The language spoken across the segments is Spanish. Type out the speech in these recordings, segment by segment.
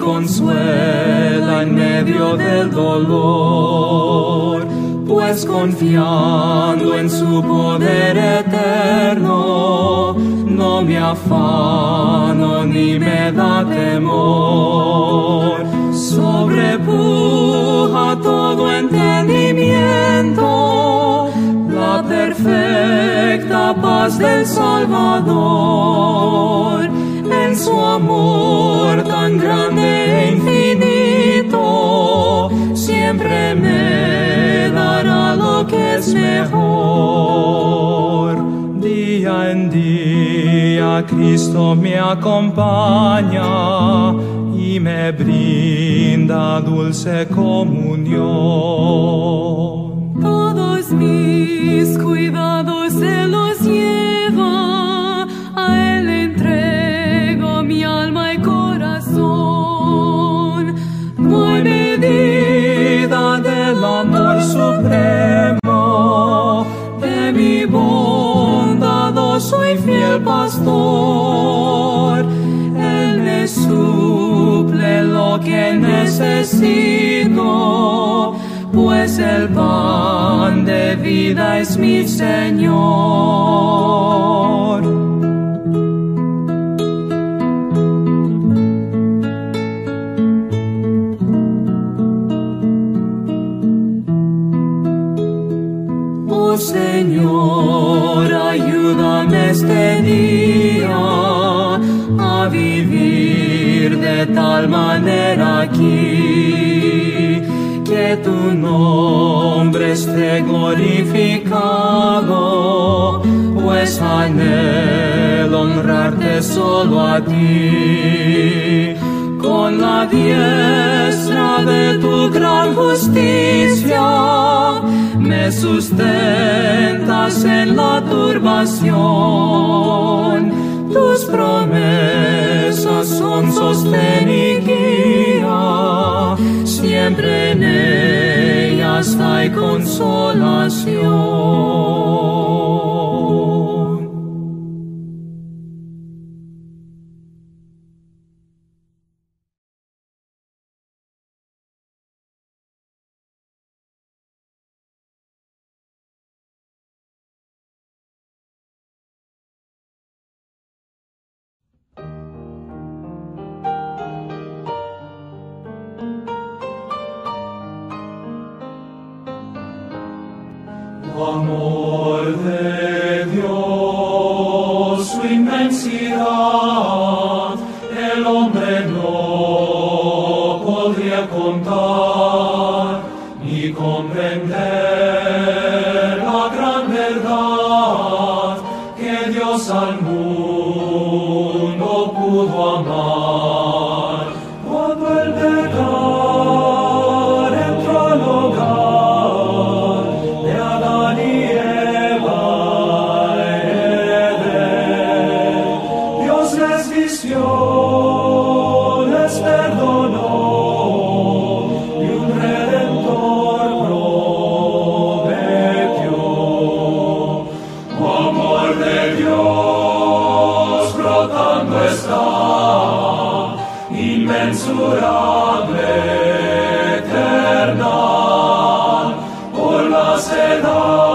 consuela en medio del dolor, pues confiando en su poder eterno, no me afano ni me da temor. Sobrepuja todo entendimiento la perfecta paz del Salvador, en su amor tan grande e infinito, siempre me dará lo que es mejor. Día en día Cristo me acompaña y me brinda dulce comunión. Todos mis cuidados se los pastor. Él me suple lo que necesito, pues el pan de vida es mi Señor. Oh Señor, ayúdame este día a vivir de tal manera aquí que tu nombre esté glorificado, pues anhelo honrarte solo a ti con la diestra de tu gran justicia, me sustentas en la turbación. Tus promesas son sostén y siempre en ellas hay consolación. with all.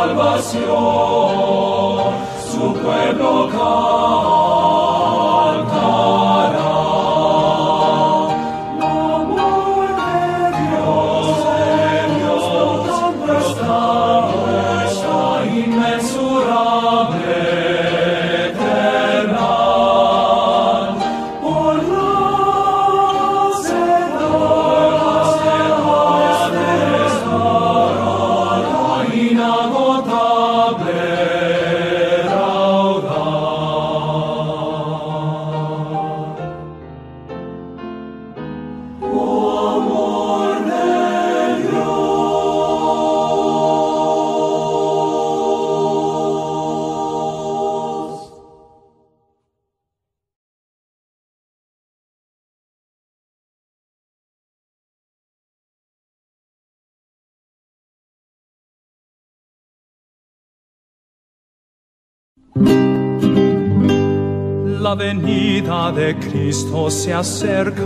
Salvación, su pueblo cantará. Se acerca,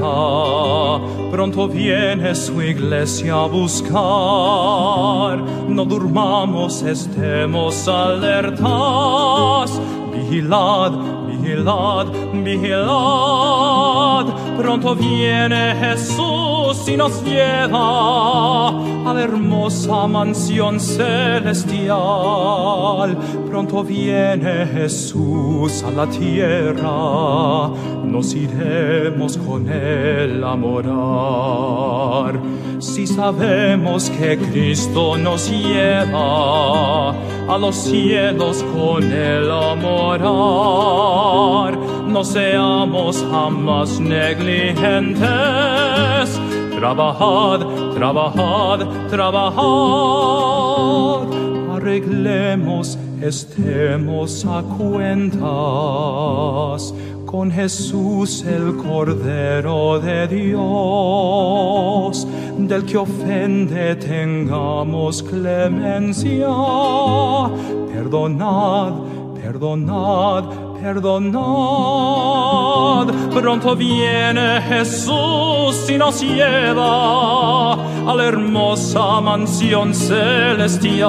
pronto viene su iglesia a buscar. No durmamos, estemos alertas, vigilad, vigilad, vigilad. Pronto viene Jesús y nos lleva hermosa mansión celestial. Pronto viene Jesús a la tierra, nos iremos con él a morar. Si sabemos que Cristo nos lleva a los cielos con él a morar, no seamos jamás negligentes. Trabajad, trabajad, trabajad. Arreglemos, estemos a cuentas con Jesús el Cordero de Dios, del que ofende tengamos clemencia. Perdonad, perdonad, perdonad. Pronto viene Jesús y nos lleva a la hermosa mansión celestial.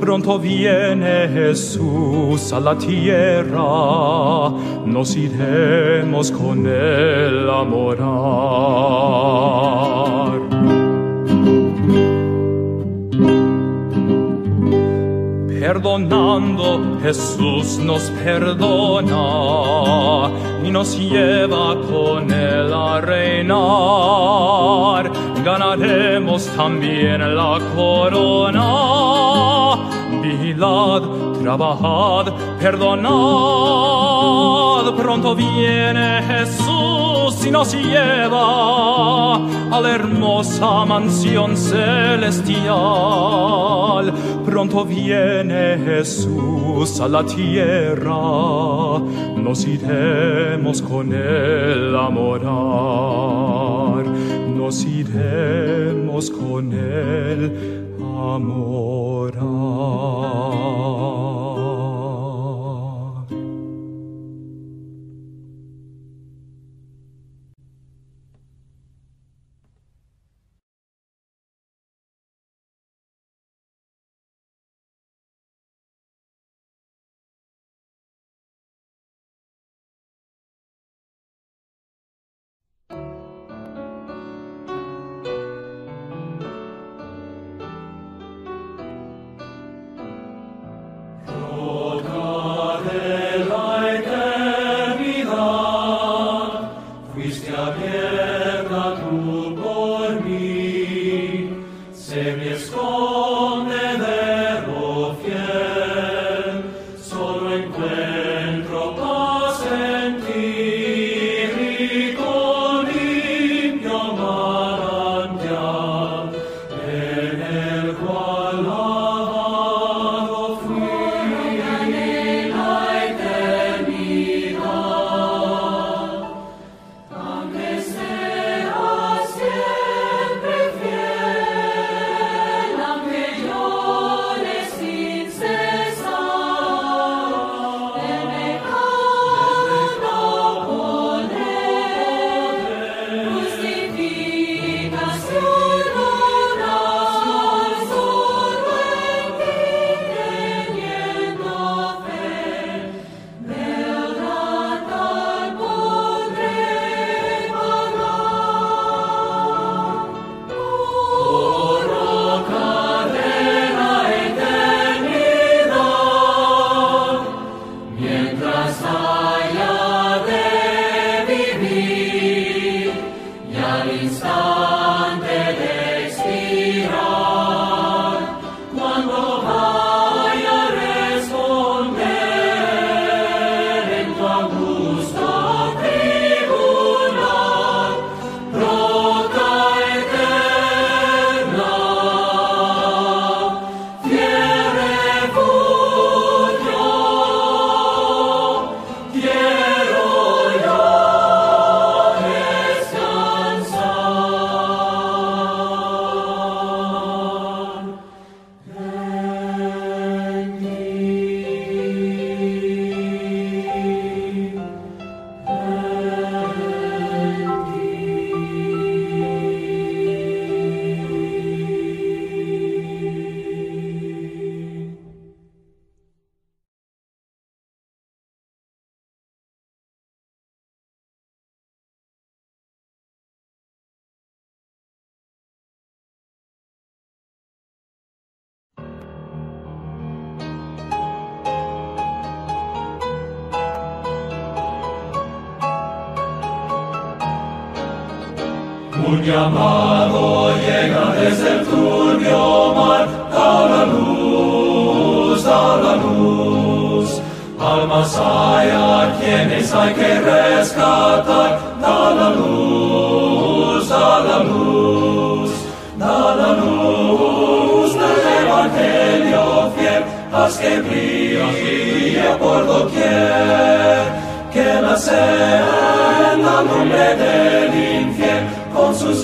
Pronto viene Jesús a la tierra, nos iremos con él a morar. Perdonando, Jesús nos perdona y nos lleva con él a reinar. Ganaremos también la corona. Vigilad, trabajad, perdonad. Pronto viene Jesús y nos lleva a la hermosa mansión celestial. Pronto viene Jesús a la tierra, nos iremos con él a morar, nos iremos con él a morar.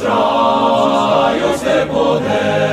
Con sus rayos de poder.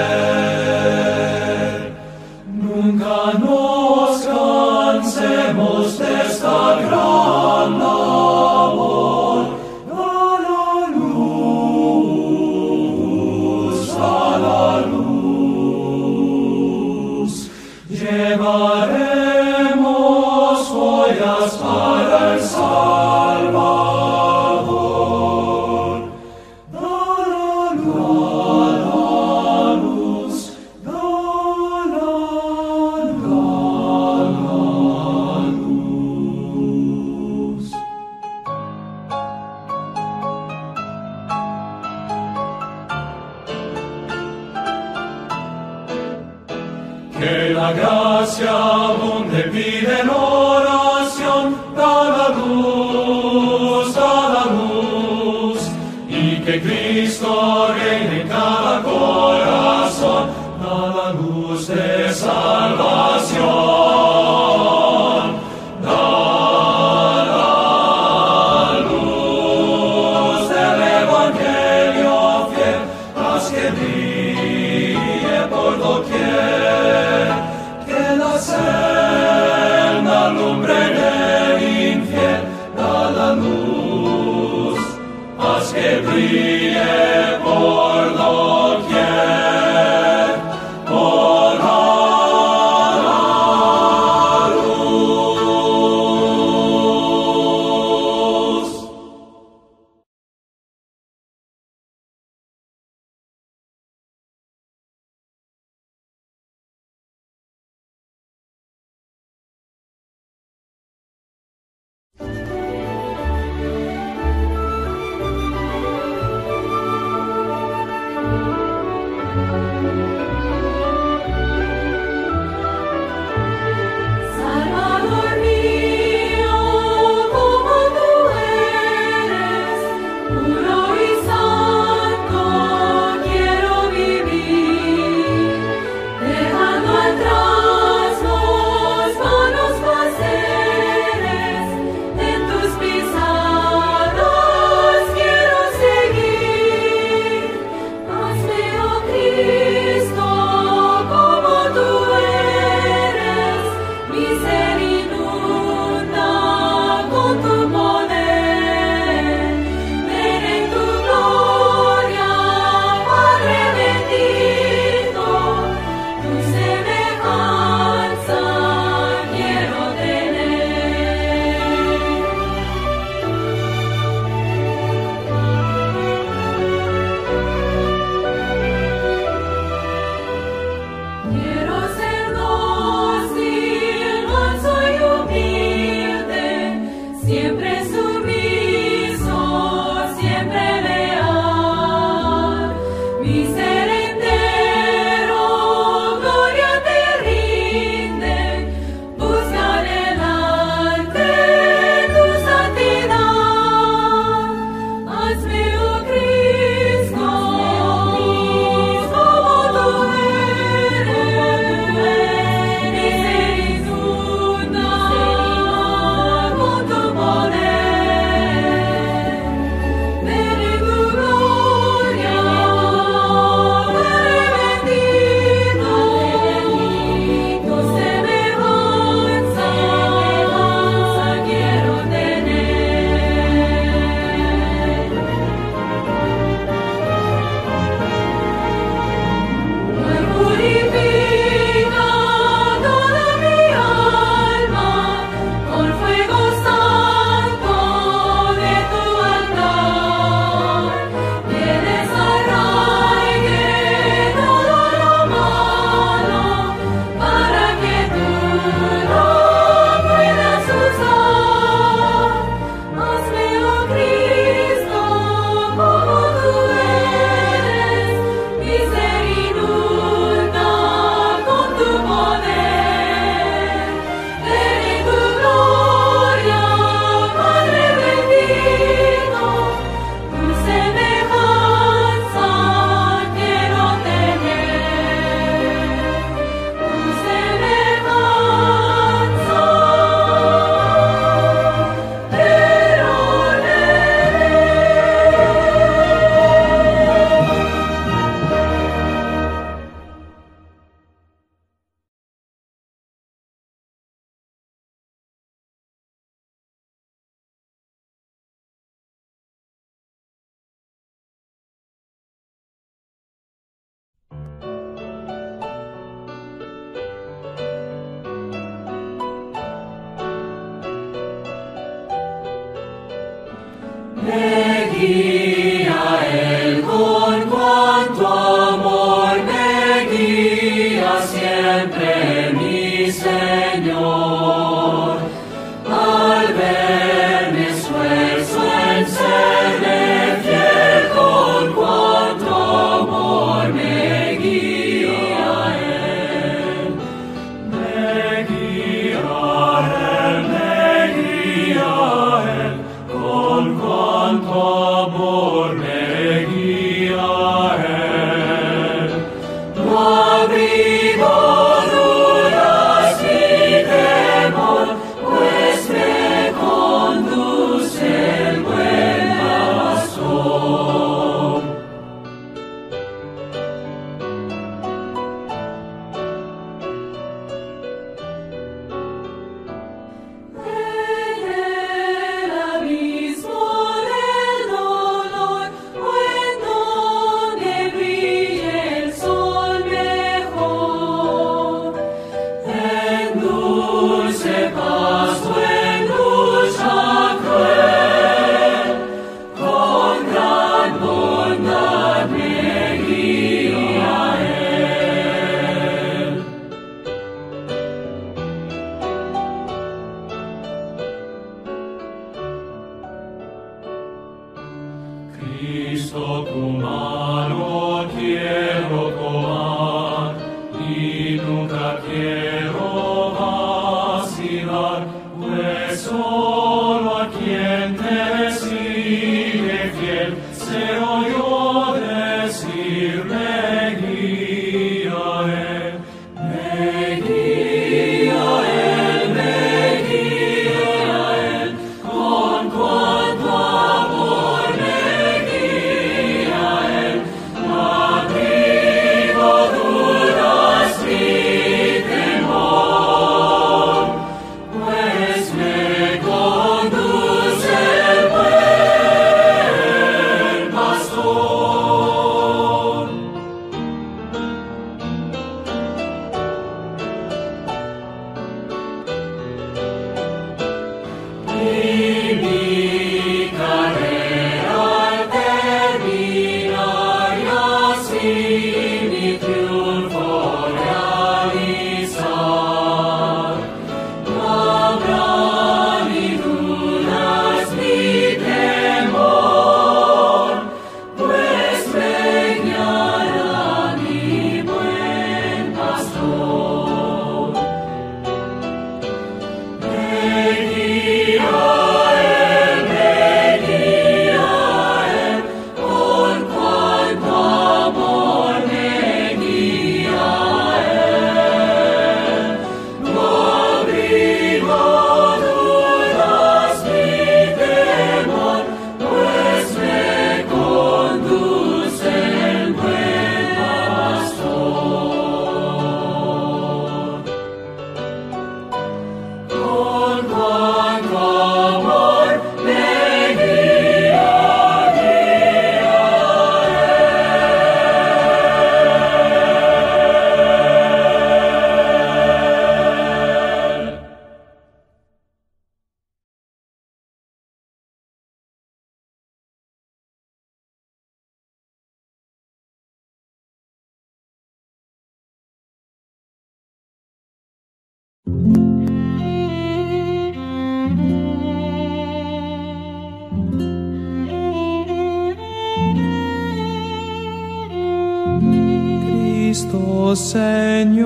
Oh Señor,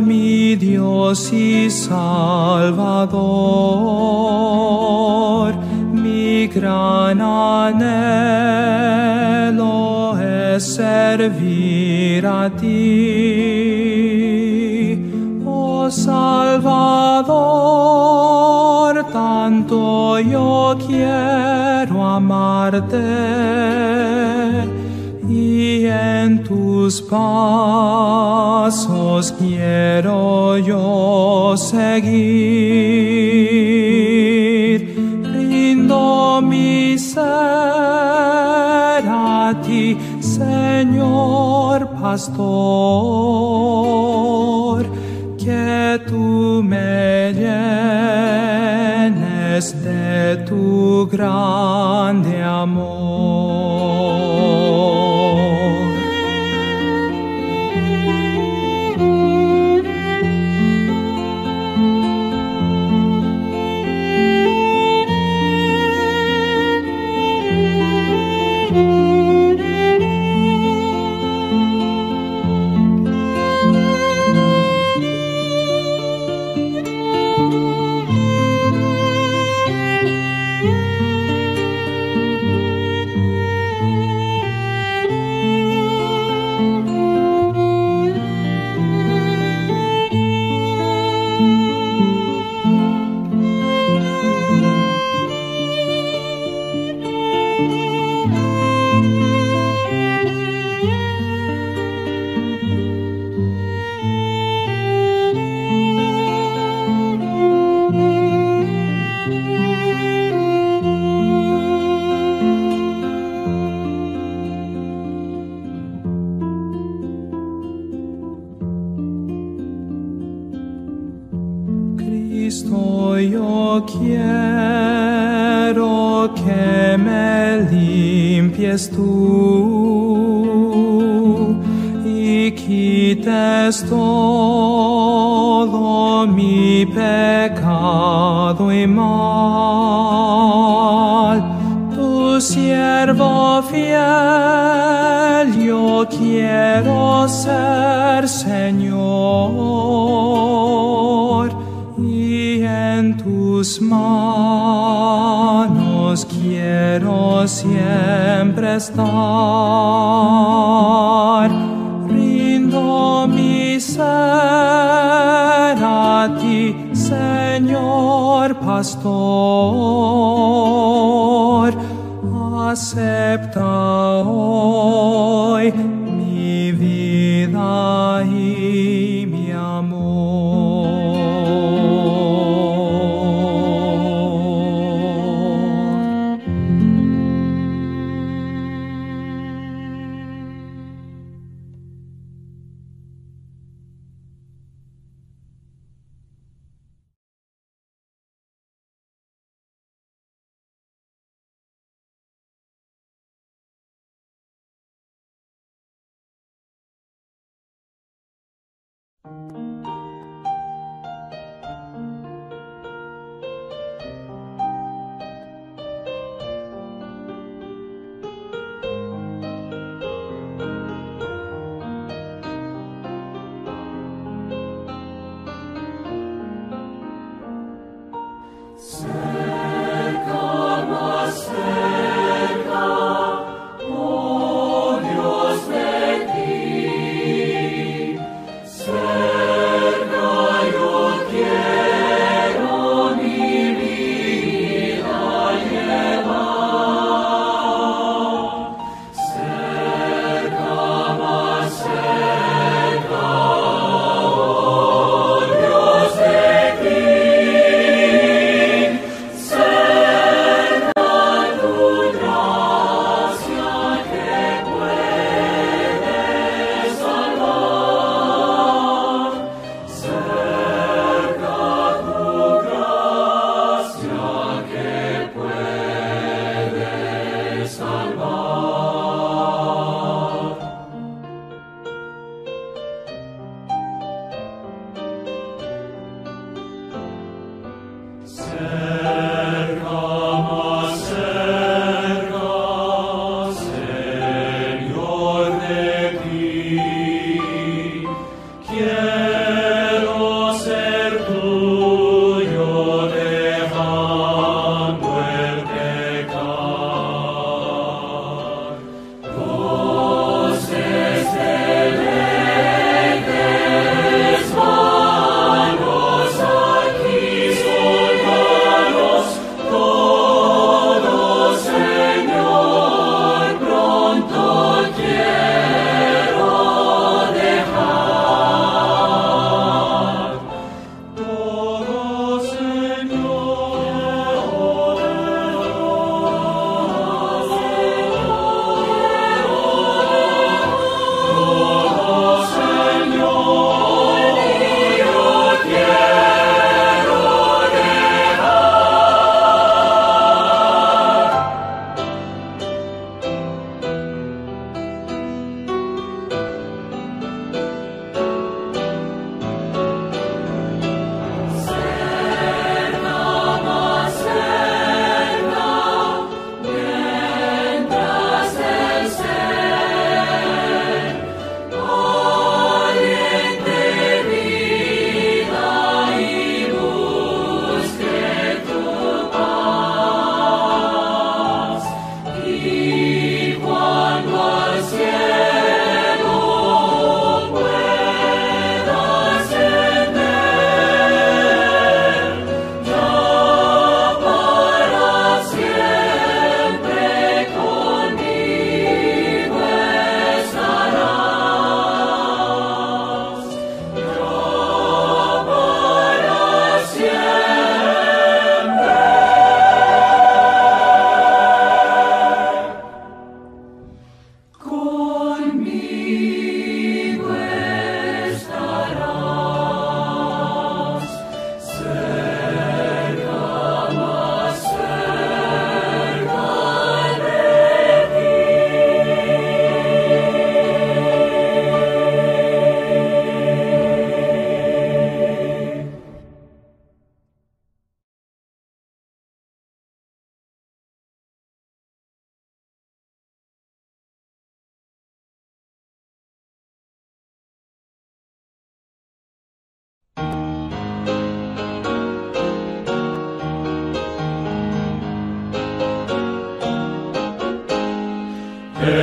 mi Dios y Salvador, mi gran anhelo es servir a ti. Oh Salvador, tanto yo quiero amarte tus pasos quiero yo seguir, rindo mi ser a ti, Señor pastor, que tú me llenes de tu grande amor. Του και κιτες το όλο μυ πεκάδου και μαλ. Τον Σερβοφιέλ Ιο κιέρο σερ Σενιόρ Ι εν τους μανος κιέρο estar. Rindo mi ser a ti, Señor Pastor. Acepta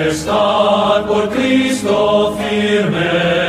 estar por Cristo firme.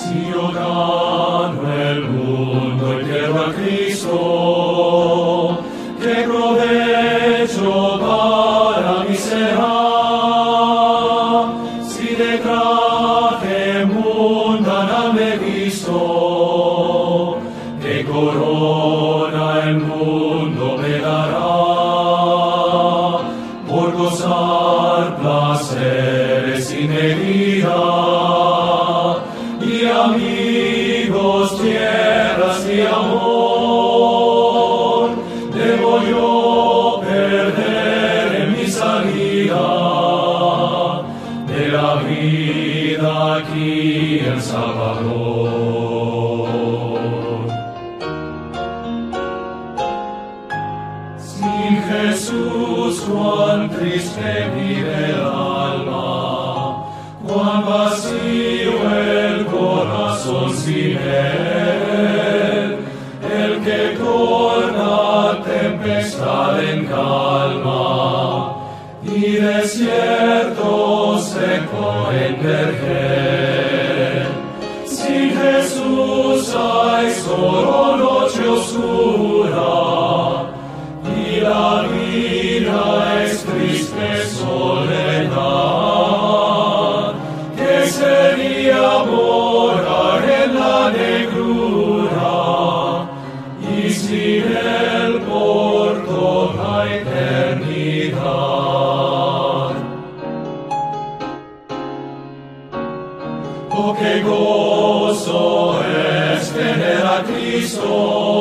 Si yo gano Christos.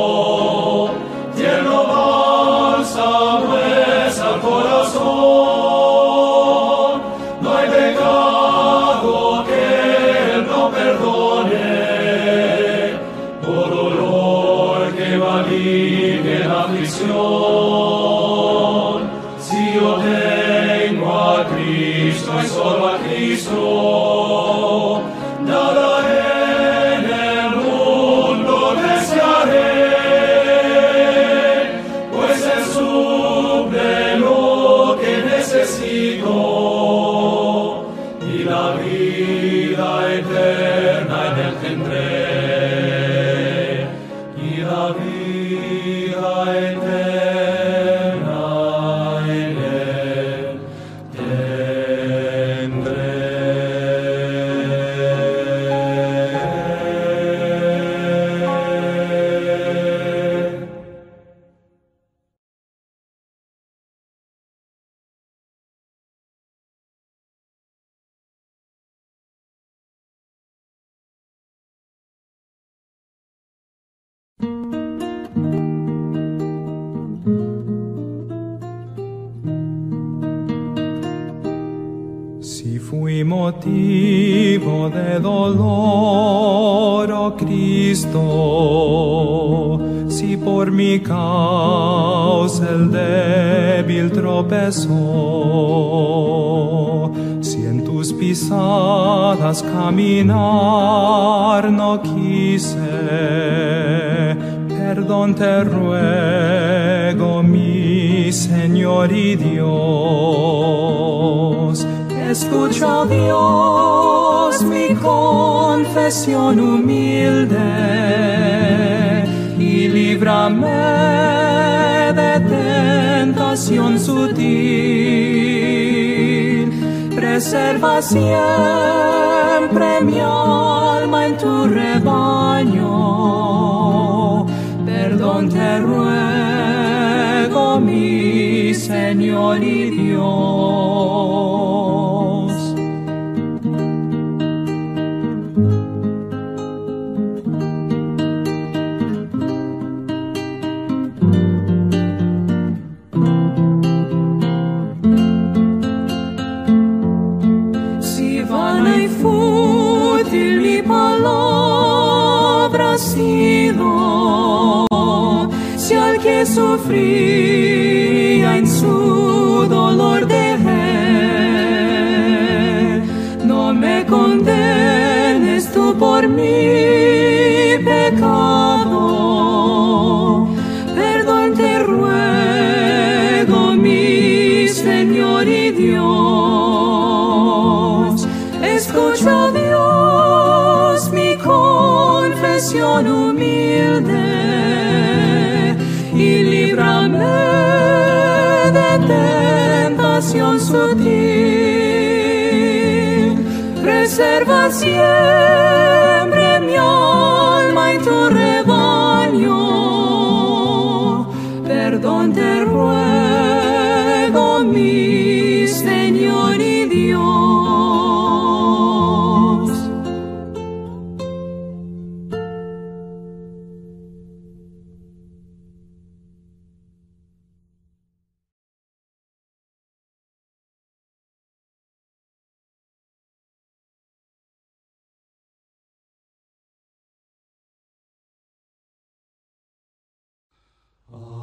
Dios, mi confesión humilde y líbrame de tentación sutil. Preserva siempre mi alma en tu rebaño, perdón te ruego, mi Señor y Dios. sufría en su dolor de dejé. No me condenes tú por mi pecado. Perdón te ruego, mi Señor y Dios. Escucha, Dios, mi confesión. 界 Oh.